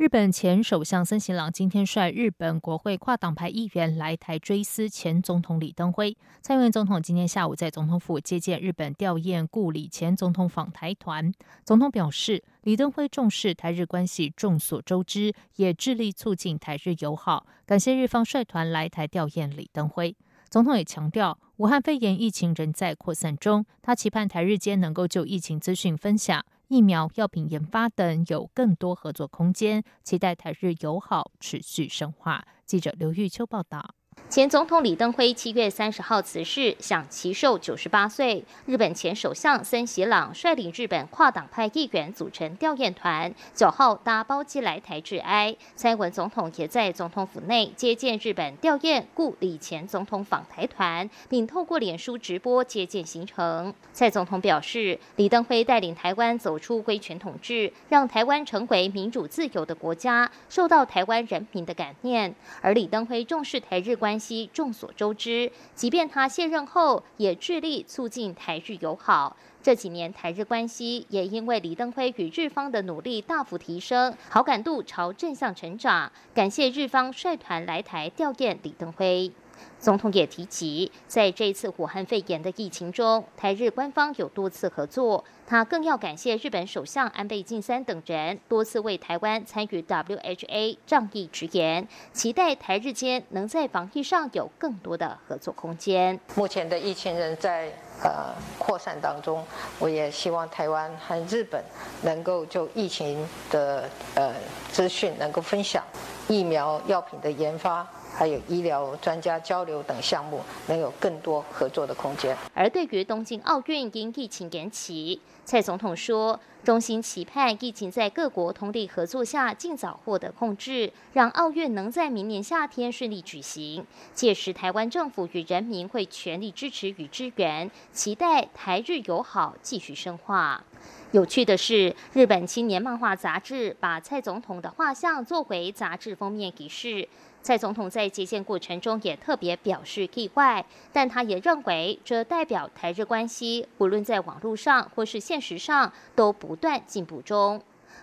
日本前首相森喜朗今天率日本国会跨党派议员来台追思前总统李登辉。蔡英文总统今天下午在总统府接见日本吊唁故里前总统访台团。总统表示，李登辉重视台日关系，众所周知，也致力促进台日友好，感谢日方率团来台吊唁李登辉。总统也强调，武汉肺炎疫情仍在扩散中，他期盼台日间能够就疫情资讯分享。疫苗、药品研发等有更多合作空间，期待台日友好持续深化。记者刘玉秋报道。前总统李登辉七月三十号辞世，享其寿九十八岁。日本前首相森喜朗率领日本跨党派议员组成吊唁团，九号搭包机来台致哀。蔡文总统也在总统府内接见日本吊唁故李前总统访台团，并透过脸书直播接见行程。蔡总统表示，李登辉带领台湾走出威权统治，让台湾成为民主自由的国家，受到台湾人民的感念。而李登辉重视台日关。众所周知，即便他卸任后，也致力促进台日友好。这几年台日关系也因为李登辉与日方的努力大幅提升，好感度朝正向成长。感谢日方率团来台吊唁李登辉。总统也提及，在这次武汉肺炎的疫情中，台日官方有多次合作。他更要感谢日本首相安倍晋三等人多次为台湾参与 WHA 仗义直言，期待台日间能在防疫上有更多的合作空间。目前的疫情仍在呃扩散当中，我也希望台湾和日本能够就疫情的呃资讯能够分享，疫苗药品的研发。还有医疗专家交流等项目，能有更多合作的空间。而对于东京奥运因疫情延期，蔡总统说，衷心期盼疫情在各国通力合作下尽早获得控制，让奥运能在明年夏天顺利举行。届时，台湾政府与人民会全力支持与支援，期待台日友好继续深化。有趣的是，日本青年漫画杂志把蔡总统的画像作为杂志封面仪式。蔡总统在接见过程中也特别表示意外，但他也认为这代表台日关系无论在网络上或是现实上都不断进步中。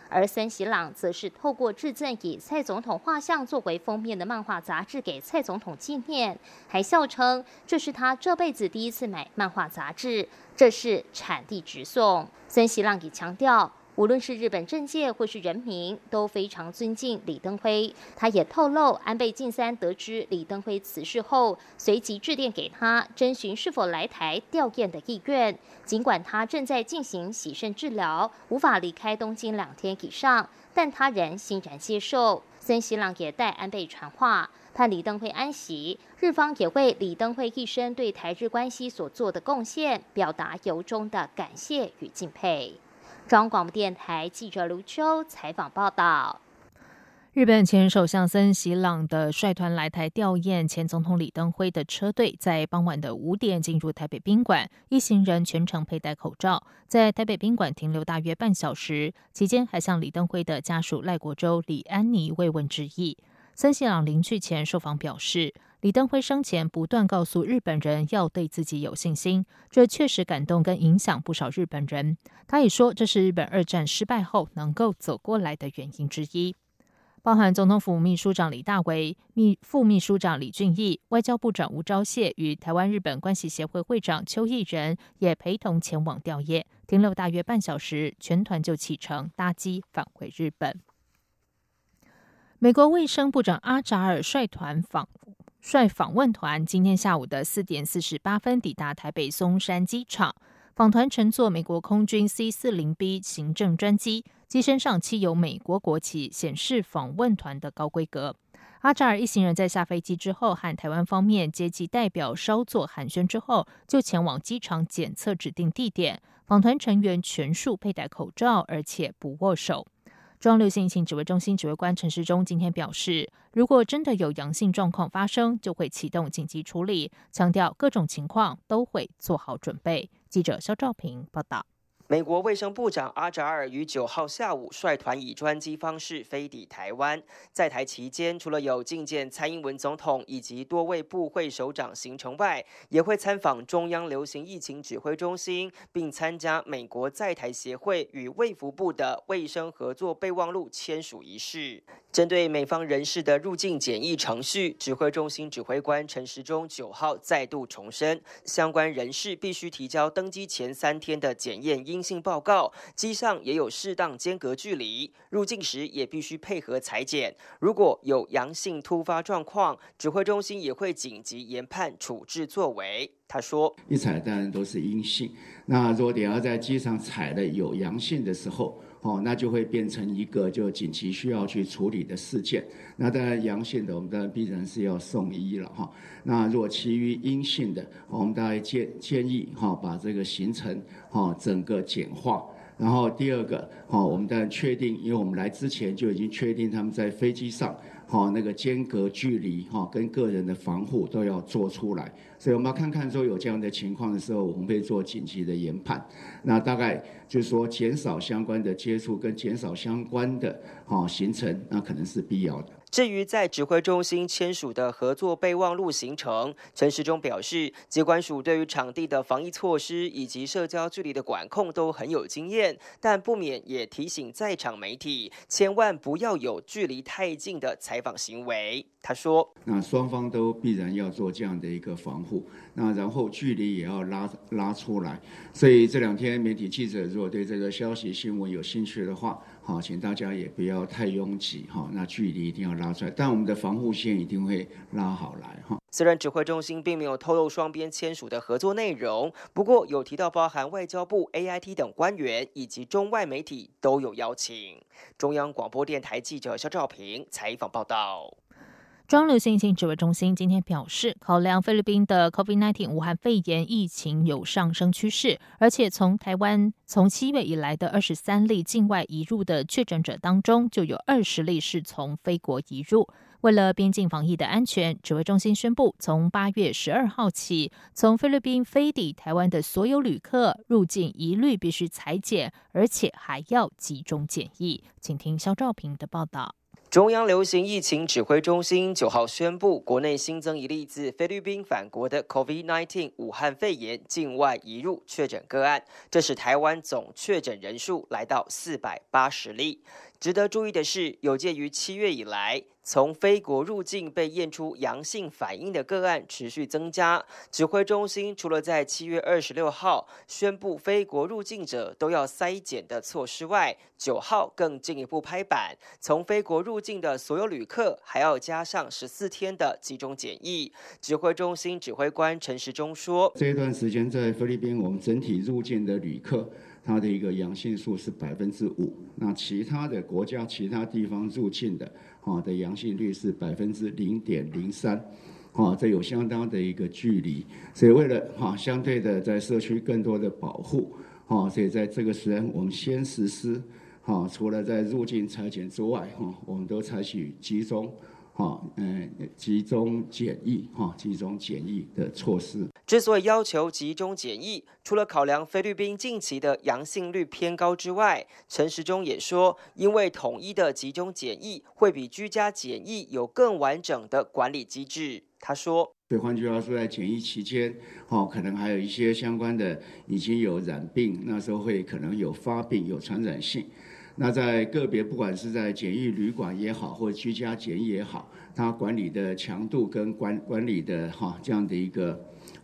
而森喜朗则是透过致赠以蔡总统画像作为封面的漫画杂志给蔡总统纪念，还笑称这是他这辈子第一次买漫画杂志，这是产地直送。森喜朗也强调。无论是日本政界或是人民，都非常尊敬李登辉。他也透露，安倍晋三得知李登辉辞世后，随即致电给他，征询是否来台吊唁的意愿。尽管他正在进行洗肾治疗，无法离开东京两天以上，但他仍欣然接受。森喜朗也代安倍传话，盼李登辉安息。日方也为李登辉一生对台日关系所做的贡献，表达由衷的感谢与敬佩。中央广播电台记者卢秋采访报道：日本前首相森喜朗的率团来台吊唁前总统李登辉的车队，在傍晚的五点进入台北宾馆，一行人全程佩戴口罩，在台北宾馆停留大约半小时，期间还向李登辉的家属赖国洲、李安妮慰问致意。森喜朗临去前受访表示。李登辉生前不断告诉日本人要对自己有信心，这确实感动跟影响不少日本人。他也说，这是日本二战失败后能够走过来的原因之一。包含总统府秘书长李大为、秘副秘书长李俊毅、外交部长吴钊燮与台湾日本关系协会会长邱毅仁也陪同前往吊唁，停留大约半小时，全团就启程搭机返回日本。美国卫生部长阿扎尔率团访。率访问团今天下午的四点四十八分抵达台北松山机场，访团乘坐美国空军 C 四零 B 行政专机，机身上漆有美国国旗，显示访问团的高规格。阿扎尔一行人在下飞机之后，和台湾方面接机代表稍作寒暄之后，就前往机场检测指定地点。访团成员全数佩戴口罩，而且不握手。中央流行疫情指挥中心指挥官陈时中今天表示，如果真的有阳性状况发生，就会启动紧急处理，强调各种情况都会做好准备。记者肖兆平报道。美国卫生部长阿扎尔于九号下午率团以专机方式飞抵台湾，在台期间，除了有觐见蔡英文总统以及多位部会首长行程外，也会参访中央流行疫情指挥中心，并参加美国在台协会与卫福部的卫生合作备忘录签署仪式。针对美方人士的入境检疫程序，指挥中心指挥官陈时中九号再度重申，相关人士必须提交登机前三天的检验阴阴性报告，机上也有适当间隔距离，入境时也必须配合裁剪。如果有阳性突发状况，指挥中心也会紧急研判处置作为。他说：“一采当然都是阴性，那如果你要在机上采的有阳性的时候。”哦，那就会变成一个就紧急需要去处理的事件。那当然阳性的，我们当然必然是要送医了哈。那如果其余阴性的，我们大概建建议哈，把这个行程哈整个简化。然后第二个哦，我们当然确定，因为我们来之前就已经确定他们在飞机上哦那个间隔距离哈跟个人的防护都要做出来。所以我们要看看说有这样的情况的时候，我们会做紧急的研判。那大概就是说减少相关的接触跟减少相关的哦行程，那可能是必要的。至于在指挥中心签署的合作备忘录行程，陈时中表示，机关署对于场地的防疫措施以及社交距离的管控都很有经验，但不免也提醒在场媒体，千万不要有距离太近的采访行为。他说：“那双方都必然要做这样的一个防护，那然后距离也要拉拉出来。所以这两天媒体记者如果对这个消息新闻有兴趣的话，好，请大家也不要太拥挤哈，那距离一定要拉出来，但我们的防护线一定会拉好来哈。虽然指挥中心并没有透露双边签署的合作内容，不过有提到包含外交部、AIT 等官员以及中外媒体都有邀请。中央广播电台记者肖兆平采访报道。中流行疫情指挥中心今天表示，考量菲律宾的 COVID-19 武汉肺炎疫情有上升趋势，而且从台湾从七月以来的二十三例境外移入的确诊者当中，就有二十例是从非国移入。为了边境防疫的安全，指挥中心宣布，从八月十二号起，从菲律宾飞抵台湾的所有旅客入境一律必须裁剪，而且还要集中检疫。请听肖兆平的报道。中央流行疫情指挥中心九号宣布，国内新增一例自菲律宾返国的 COVID-19 武汉肺炎境外移入确诊个案，这使台湾总确诊人数来到四百八十例。值得注意的是，有鉴于七月以来从非国入境被验出阳性反应的个案持续增加，指挥中心除了在七月二十六号宣布非国入境者都要筛检的措施外，九号更进一步拍板，从非国入境的所有旅客还要加上十四天的集中检疫。指挥中心指挥官陈时中说：“这段时间在菲律宾，我们整体入境的旅客。”它的一个阳性数是百分之五，那其他的国家、其他地方入境的，哈的阳性率是百分之零点零三，哈，这有相当的一个距离，所以为了哈相对的在社区更多的保护，哈，所以在这个时间我们先实施，哈，除了在入境裁剪之外，哈，我们都采取集中。哈，嗯，集中检疫，哈，集中检疫的措施。之所以要求集中检疫，除了考量菲律宾近期的阳性率偏高之外，陈时中也说，因为统一的集中检疫会比居家检疫有更完整的管理机制。他说，所以换句话说，在检疫期间，哦，可能还有一些相关的已经有染病，那时候会可能有发病、有传染性。那在个别，不管是在简易旅馆也好，或居家检疫也好，它管理的强度跟管管理的哈这样的一个。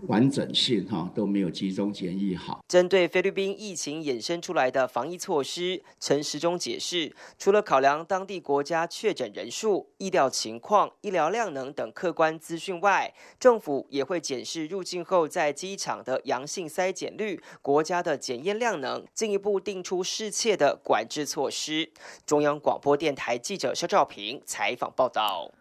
完整性哈都没有集中检疫好。针对菲律宾疫情衍生出来的防疫措施，陈时中解释，除了考量当地国家确诊人数、医疗情况、医疗量能等客观资讯外，政府也会检视入境后在机场的阳性筛检率、国家的检验量能，进一步定出适切的管制措施。中央广播电台记者肖兆平采访报道。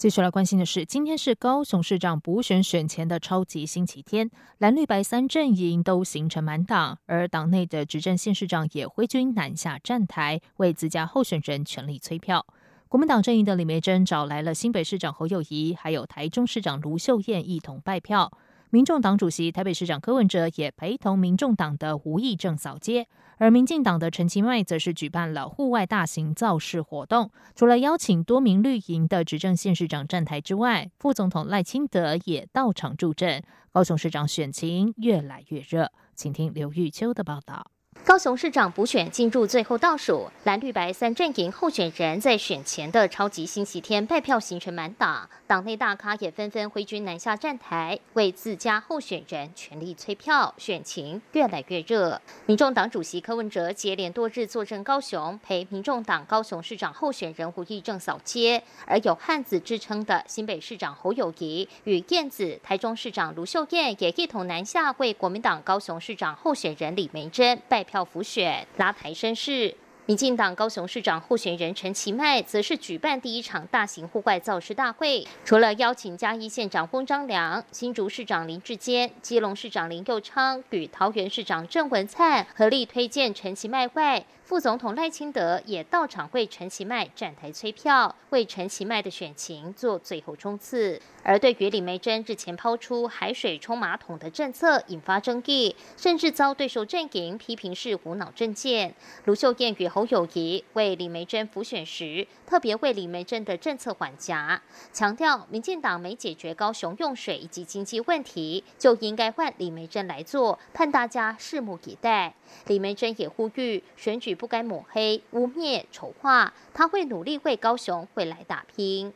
继续来关心的是，今天是高雄市长补选选前的超级星期天，蓝绿白三阵营都形成满党，而党内的执政县市长也挥军南下站台，为自家候选人全力催票。国民党阵营的李梅珍找来了新北市长侯友谊，还有台中市长卢秀燕一同拜票。民众党主席台北市长柯文哲也陪同民众党的吴益政扫街。而民进党的陈其迈则是举办了户外大型造势活动，除了邀请多名绿营的执政县市长站台之外，副总统赖清德也到场助阵。高雄市长选情越来越热，请听刘玉秋的报道。高雄市长补选进入最后倒数，蓝绿白三阵营候选人在选前的超级星期天拜票行程满档，党内大咖也纷纷挥军南下站台，为自家候选人全力催票，选情越来越热。民众党主席柯文哲接连多日坐镇高雄，陪民众党高雄市长候选人胡义正扫街，而有汉子之称的新北市长侯友谊与燕子、台中市长卢秀燕也一同南下，为国民党高雄市长候选人李梅珍拜。票浮选拉抬声势，民进党高雄市长候选人陈其迈则是举办第一场大型户外造势大会，除了邀请嘉义县长翁张良、新竹市长林志坚、基隆市长林佑昌与桃园市长郑文灿合力推荐陈其迈外。副总统赖清德也到场为陈其迈站台催票，为陈其迈的选情做最后冲刺。而对于李梅珍日前抛出海水冲马桶的政策引发争议，甚至遭对手阵营批评是无脑政见。卢秀燕与侯友谊为李梅珍辅选时，特别为李梅珍的政策缓颊，强调民进党没解决高雄用水以及经济问题，就应该换李梅珍来做，盼大家拭目以待。李梅珍也呼吁选举不该抹黑、污蔑、丑化，他会努力为高雄未来打拼。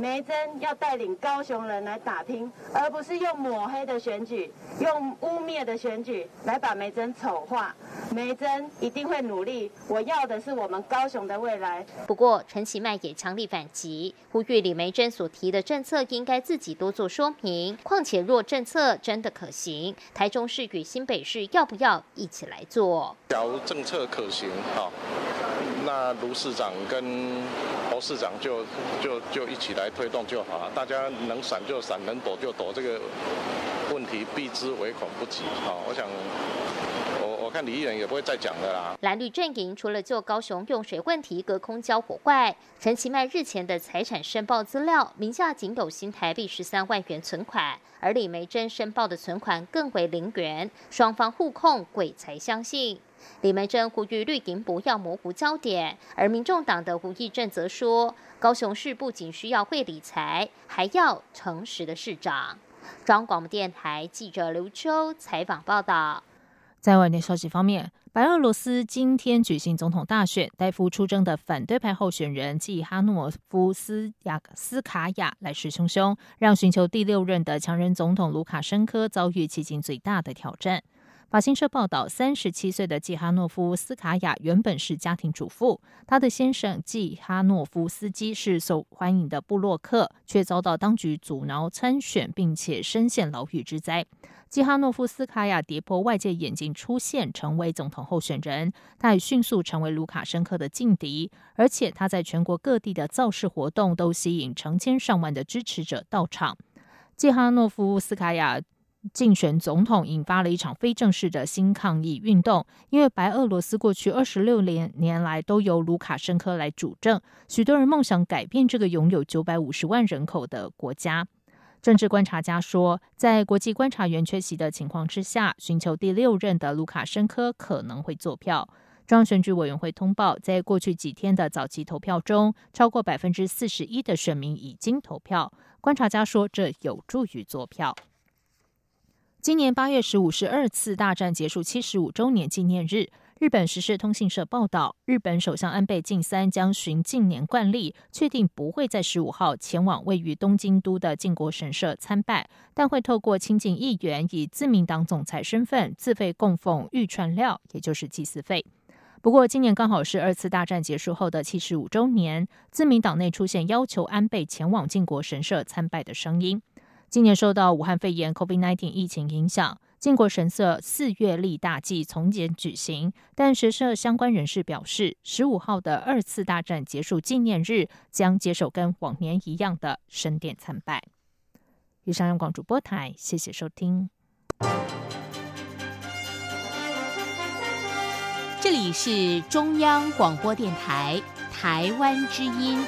梅珍要带领高雄人来打拼，而不是用抹黑的选举、用污蔑的选举来把梅珍丑化。梅珍一定会努力，我要的是我们高雄的未来。不过，陈其迈也强力反击，呼吁李梅珍所提的政策应该自己多做说明。况且，若政策真的可行，台中市与新北市要不要一起来做？假如政策可行，好。那卢市长跟侯市长就就就一起来推动就好了，大家能闪就闪，能躲就躲，这个问题避之唯恐不及。好，我想我我看李议员也不会再讲的啦。蓝绿阵营除了就高雄用水问题隔空交火外，陈其迈日前的财产申报资料，名下仅有新台币十三万元存款，而李梅珍申报的存款更为零元，双方互控，鬼才相信。李梅珍呼吁绿营不要模糊焦点，而民众党的胡义正则说，高雄市不仅需要会理财，还要诚实的市长。中央广播电台记者刘秋采访报道。在外电消息方面，白俄罗斯今天举行总统大选，代夫出征的反对派候选人季哈诺夫斯亚斯卡亚来势汹汹，让寻求第六任的强人总统卢卡申科遭遇迄今最大的挑战。法新社报道，三十七岁的季哈诺夫斯卡娅原本是家庭主妇，她的先生季哈诺夫斯基是受欢迎的布洛克，却遭到当局阻挠参选，并且深陷牢狱之灾。季哈诺夫斯卡娅跌破外界眼镜出现，成为总统候选人，他也迅速成为卢卡申科的劲敌，而且他在全国各地的造势活动都吸引成千上万的支持者到场。季哈诺夫斯卡娅。竞选总统引发了一场非正式的新抗议运动，因为白俄罗斯过去二十六年年来都由卢卡申科来主政，许多人梦想改变这个拥有九百五十万人口的国家。政治观察家说，在国际观察员缺席的情况之下，寻求第六任的卢卡申科可能会做票。中央选举委员会通报，在过去几天的早期投票中，超过百分之四十一的选民已经投票。观察家说，这有助于做票。今年八月十五是二次大战结束七十五周年纪念日。日本时事通信社报道，日本首相安倍晋三将循近年惯例，确定不会在十五号前往位于东京都的靖国神社参拜，但会透过亲近议员以自民党总裁身份自费供奉玉串料，也就是祭祀费。不过，今年刚好是二次大战结束后的七十五周年，自民党内出现要求安倍前往靖国神社参拜的声音。今年受到武汉肺炎 （COVID-19） 疫情影响，靖国神社四月立大祭从简举行，但学社相关人士表示，十五号的二次大战结束纪念日将接受跟往年一样的神殿参拜。以上央广主播台，谢谢收听。这里是中央广播电台台湾之音。